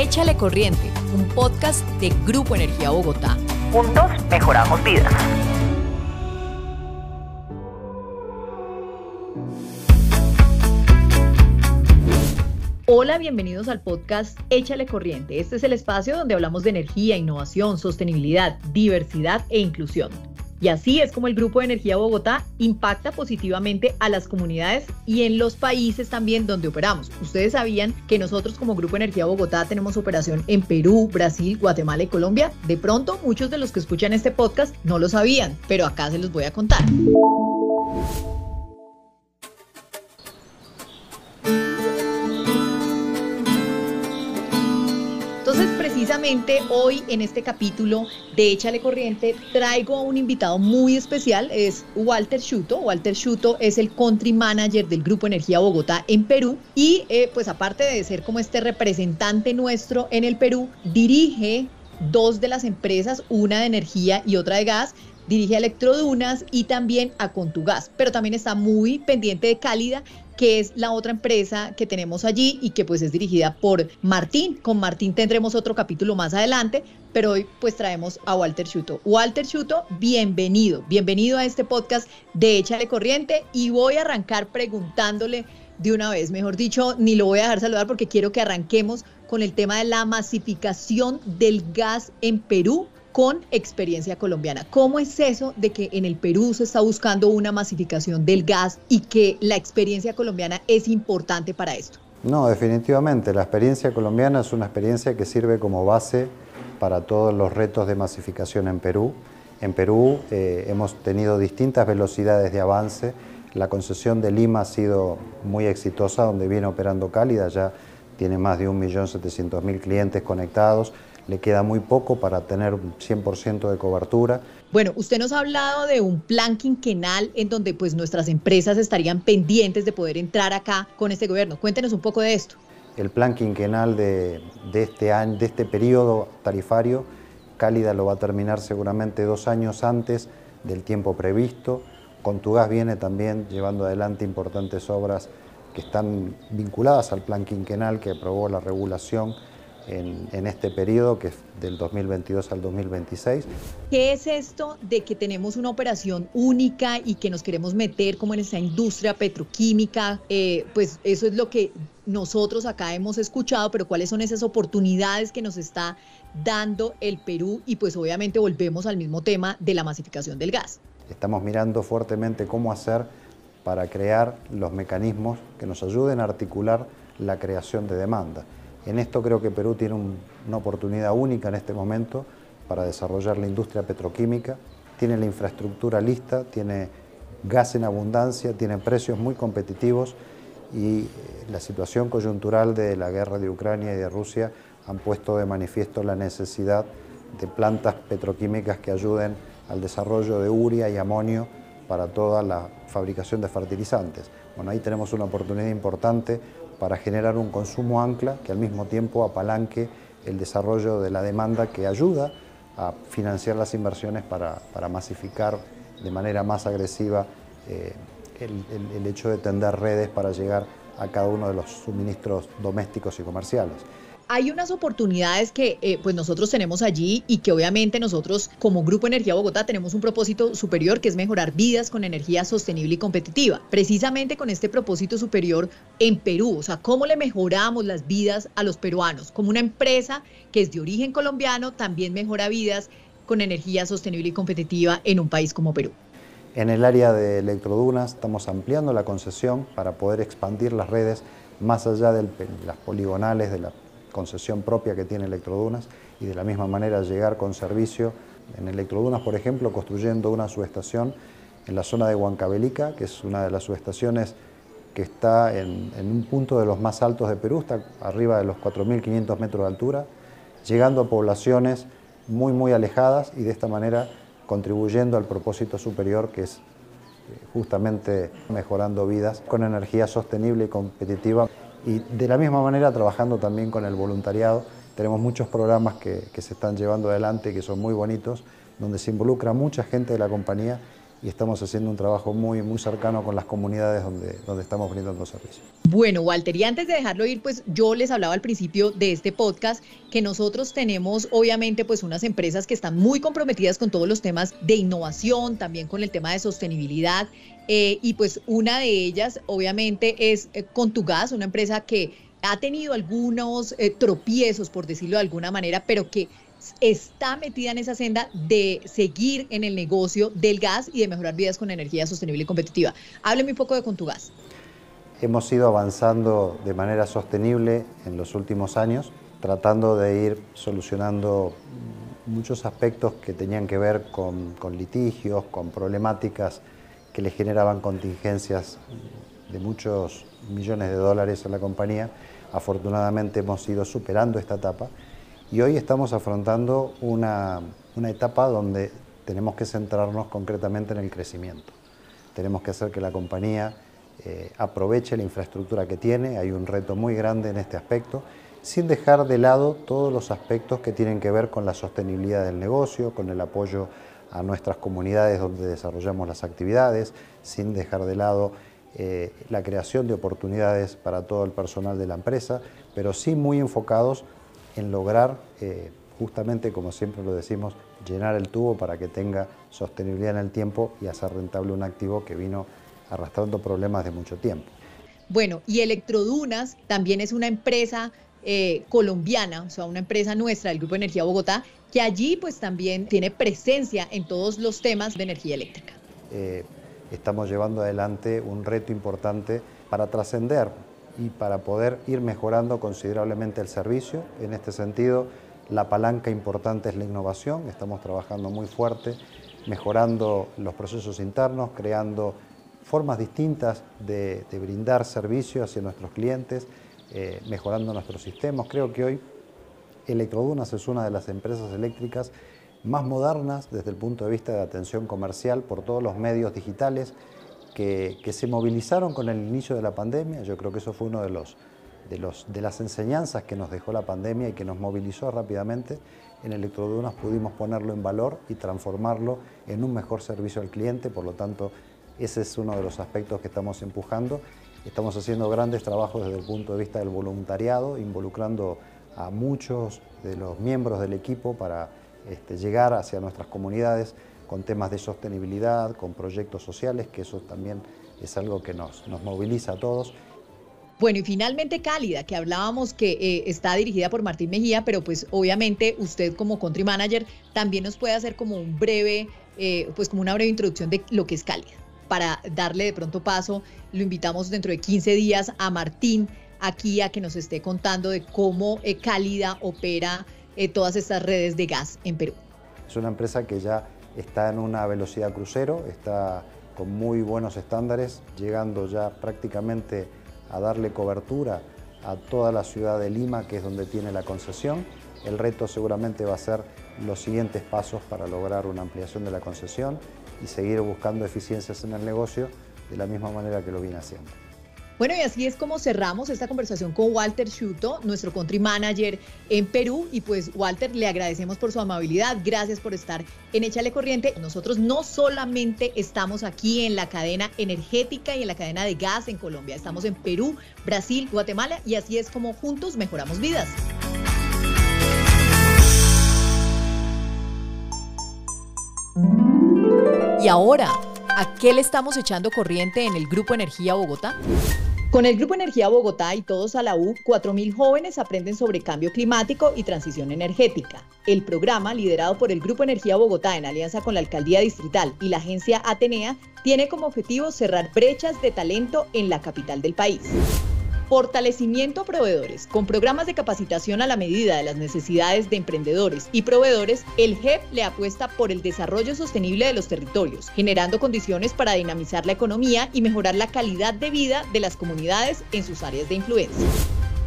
Échale Corriente, un podcast de Grupo Energía Bogotá. Juntos mejoramos vidas. Hola, bienvenidos al podcast Échale Corriente. Este es el espacio donde hablamos de energía, innovación, sostenibilidad, diversidad e inclusión. Y así es como el Grupo de Energía Bogotá impacta positivamente a las comunidades y en los países también donde operamos. Ustedes sabían que nosotros como Grupo Energía Bogotá tenemos operación en Perú, Brasil, Guatemala y Colombia. De pronto muchos de los que escuchan este podcast no lo sabían, pero acá se los voy a contar. Precisamente hoy en este capítulo de Échale Corriente traigo a un invitado muy especial, es Walter Schuto. Walter Schuto es el country manager del Grupo Energía Bogotá en Perú y eh, pues aparte de ser como este representante nuestro en el Perú, dirige dos de las empresas, una de energía y otra de gas, dirige a Electrodunas y también a Contugas, pero también está muy pendiente de Cálida que es la otra empresa que tenemos allí y que pues es dirigida por Martín. Con Martín tendremos otro capítulo más adelante, pero hoy pues traemos a Walter Chuto. Walter Chuto, bienvenido, bienvenido a este podcast de Échale Corriente y voy a arrancar preguntándole de una vez, mejor dicho, ni lo voy a dejar saludar porque quiero que arranquemos con el tema de la masificación del gas en Perú con experiencia colombiana. ¿Cómo es eso de que en el Perú se está buscando una masificación del gas y que la experiencia colombiana es importante para esto? No, definitivamente. La experiencia colombiana es una experiencia que sirve como base para todos los retos de masificación en Perú. En Perú eh, hemos tenido distintas velocidades de avance. La concesión de Lima ha sido muy exitosa, donde viene operando Cálida, ya tiene más de 1.700.000 clientes conectados le queda muy poco para tener un 100% de cobertura. Bueno, usted nos ha hablado de un plan quinquenal en donde pues nuestras empresas estarían pendientes de poder entrar acá con este gobierno. Cuéntenos un poco de esto. El plan quinquenal de, este año, de este periodo tarifario, Cálida lo va a terminar seguramente dos años antes del tiempo previsto. Contugas viene también llevando adelante importantes obras que están vinculadas al plan quinquenal que aprobó la regulación en, este periodo, que es del 2022 al 2026. ¿Qué es esto de que tenemos una operación única y que nos queremos meter como en esa industria petroquímica? Eh, pues eso es lo que nosotros acá hemos escuchado, pero ¿cuáles son esas oportunidades que nos está dando el Perú? Y pues obviamente volvemos al mismo tema de la masificación del gas. Estamos mirando fuertemente cómo hacer para crear los mecanismos que nos ayuden a articular la creación de demanda. En esto creo que Perú tiene una oportunidad única en este momento para desarrollar la industria petroquímica, tiene la infraestructura lista, tiene gas en abundancia, tiene precios muy competitivos y eh, la situación coyuntural de la guerra de Ucrania y de Rusia han puesto de manifiesto la necesidad de plantas petroquímicas que ayuden al desarrollo de uria y amonio para toda la fabricación de fertilizantes. Bueno, ahí tenemos una oportunidad importante para generar un consumo ancla que al mismo tiempo apalanque el desarrollo de la demanda que ayuda a financiar las inversiones para, masificar de manera más agresiva eh, el hecho de tender redes para llegar a cada uno de los suministros domésticos y comerciales hay unas oportunidades que eh, pues nosotros tenemos allí y que obviamente nosotros como Grupo Energía Bogotá tenemos un propósito superior que es mejorar vidas con energía sostenible y competitiva. Precisamente con este propósito superior en Perú, o sea, ¿cómo le mejoramos las vidas a los peruanos? Como una empresa que es de origen colombiano también mejora vidas con energía sostenible y competitiva en un país como Perú. En el área de electrodunas estamos ampliando la concesión para poder expandir las redes más allá de las poligonales, de la concesión propia que tiene Electrodunas y de la misma manera llegar con servicio en Electrodunas, por ejemplo, construyendo una subestación en la zona de Huancavelica, que es una de las subestaciones que está en, un punto de los más altos de Perú, está arriba de los 4.500 metros de altura, llegando a poblaciones muy, muy alejadas y de esta manera contribuyendo al propósito superior que es eh, justamente mejorando vidas con energía sostenible y competitiva y de la misma manera trabajando también con el voluntariado. Tenemos muchos programas que, se están llevando adelante que son muy bonitos, donde se involucra mucha gente de la compañía y estamos haciendo un trabajo muy, muy cercano con las comunidades donde, donde estamos brindando servicios. Bueno, Walter, y antes de dejarlo ir, pues yo les hablaba al principio de este podcast que nosotros tenemos obviamente pues unas empresas que están muy comprometidas con todos los temas de innovación, también con el tema de sostenibilidad, eh, y pues una de ellas obviamente es eh, Contugas, una empresa que ha tenido algunos eh, tropiezos, por decirlo de alguna manera, pero que está metida en esa senda de seguir en el negocio del gas y de mejorar vidas con energía sostenible y competitiva. Hábleme un poco de Contugas. Hemos ido avanzando de manera sostenible en los últimos años, tratando de ir solucionando muchos aspectos que tenían que ver con, con litigios, con problemáticas que le generaban contingencias de muchos millones de dólares a la compañía. Afortunadamente hemos ido superando esta etapa y hoy estamos afrontando una, etapa donde tenemos que centrarnos concretamente en el crecimiento. Tenemos que hacer que la compañía eh, aproveche la infraestructura que tiene, hay un reto muy grande en este aspecto, sin dejar de lado todos los aspectos que tienen que ver con la sostenibilidad del negocio, con el apoyo a nuestras comunidades donde desarrollamos las actividades, sin dejar de lado eh, la creación de oportunidades para todo el personal de la empresa, pero sí muy enfocados en lograr, eh, justamente como siempre lo decimos, llenar el tubo para que tenga sostenibilidad en el tiempo y hacer rentable un activo que vino arrastrando problemas de mucho tiempo. Bueno, y Electrodunas también es una empresa eh, colombiana, o sea, una empresa nuestra del Grupo Energía Bogotá, que allí pues también tiene presencia en todos los temas de energía eléctrica. Eh, estamos llevando adelante un reto importante para trascender y para poder ir mejorando considerablemente el servicio. En este sentido, la palanca importante es la innovación, estamos trabajando muy fuerte, mejorando los procesos internos, creando formas distintas de, brindar servicio hacia nuestros clientes, eh, mejorando nuestros sistemas. Creo que hoy Electrodunas es una de las empresas eléctricas más modernas desde el punto de vista de atención comercial por todos los medios digitales que, se movilizaron con el inicio de la pandemia. Yo creo que eso fue uno de, los, de, los, de las enseñanzas que nos dejó la pandemia y que nos movilizó rápidamente. En Electrodunas pudimos ponerlo en valor y transformarlo en un mejor servicio al cliente, por lo tanto ese es uno de los aspectos que estamos empujando. Estamos haciendo grandes trabajos desde el punto de vista del voluntariado, involucrando a muchos de los miembros del equipo para este, llegar hacia nuestras comunidades con temas de sostenibilidad, con proyectos sociales, que eso también es algo que nos, nos moviliza a todos. Bueno, y finalmente Cálida, que hablábamos que eh, está dirigida por Martín Mejía, pero pues obviamente usted como country manager también nos puede hacer como un breve, eh, pues como una breve introducción de lo que es Cálida. Para darle de pronto paso, lo invitamos dentro de 15 días a Martín aquí a que nos esté contando de cómo eh, Cálida opera todas estas redes de gas en Perú. Es una empresa que ya está en una velocidad crucero, está con muy buenos estándares, llegando ya prácticamente a darle cobertura a toda la ciudad de Lima, que es donde tiene la concesión. El reto seguramente va a ser los siguientes pasos para lograr una ampliación de la concesión y seguir buscando eficiencias en el negocio de la misma manera que lo viene haciendo. Bueno, y así es como cerramos esta conversación con Walter Schuto, nuestro country manager en Perú. Y pues, Walter, le agradecemos por su amabilidad. Gracias por estar en Échale Corriente. Nosotros no solamente estamos aquí en la cadena energética y en la cadena de gas en Colombia, estamos en Perú, Brasil, Guatemala, y así es como juntos mejoramos vidas. Y ahora, ¿a qué le estamos echando corriente en el Grupo Energía Bogotá? Con el Grupo Energía Bogotá y todos a la U, 4.000 jóvenes aprenden sobre cambio climático y transición energética. El programa, liderado por el Grupo Energía Bogotá en alianza con la Alcaldía Distrital y la agencia Atenea, tiene como objetivo cerrar brechas de talento en la capital del país. Fortalecimiento a proveedores. Con programas de capacitación a la medida de las necesidades de emprendedores y proveedores, el GEP le apuesta por el desarrollo sostenible de los territorios, generando condiciones para dinamizar la economía y mejorar la calidad de vida de las comunidades en sus áreas de influencia.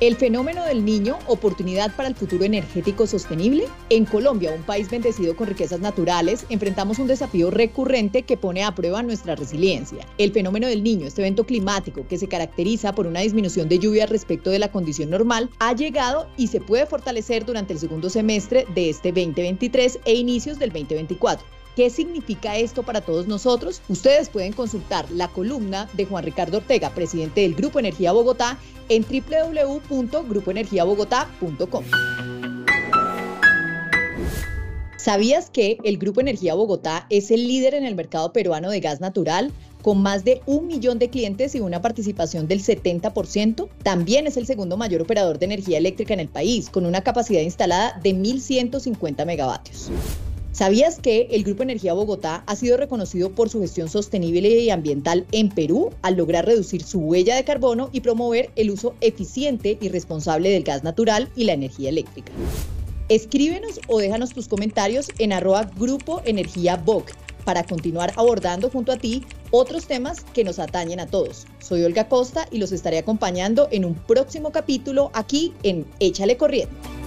El fenómeno del niño, oportunidad para el futuro energético sostenible. En Colombia, un país bendecido con riquezas naturales, enfrentamos un desafío recurrente que pone a prueba nuestra resiliencia. El fenómeno del niño, este evento climático que se caracteriza por una disminución de lluvia respecto de la condición normal, ha llegado y se puede fortalecer durante el segundo semestre de este 2023 e inicios del 2024 ¿Qué significa esto para todos nosotros? Ustedes pueden consultar la columna de Juan Ricardo Ortega, presidente del Grupo Energía Bogotá, en www.grupoenergiabogotá.com. ¿Sabías que el Grupo Energía Bogotá es el líder en el mercado peruano de gas natural? Con más de un millón de clientes y una participación del 70%, también es el segundo mayor operador de energía eléctrica en el país, con una capacidad instalada de 1.150 megavatios. ¿Sabías que el Grupo Energía Bogotá ha sido reconocido por su gestión sostenible y ambiental en Perú al lograr reducir su huella de carbono y promover el uso eficiente y responsable del gas natural y la energía eléctrica? Escríbenos o déjanos tus comentarios en arroba Grupo Energía BOC para continuar abordando junto a ti otros temas que nos atañen a todos. Soy Olga Costa y los estaré acompañando en un próximo capítulo aquí en Échale Corriente.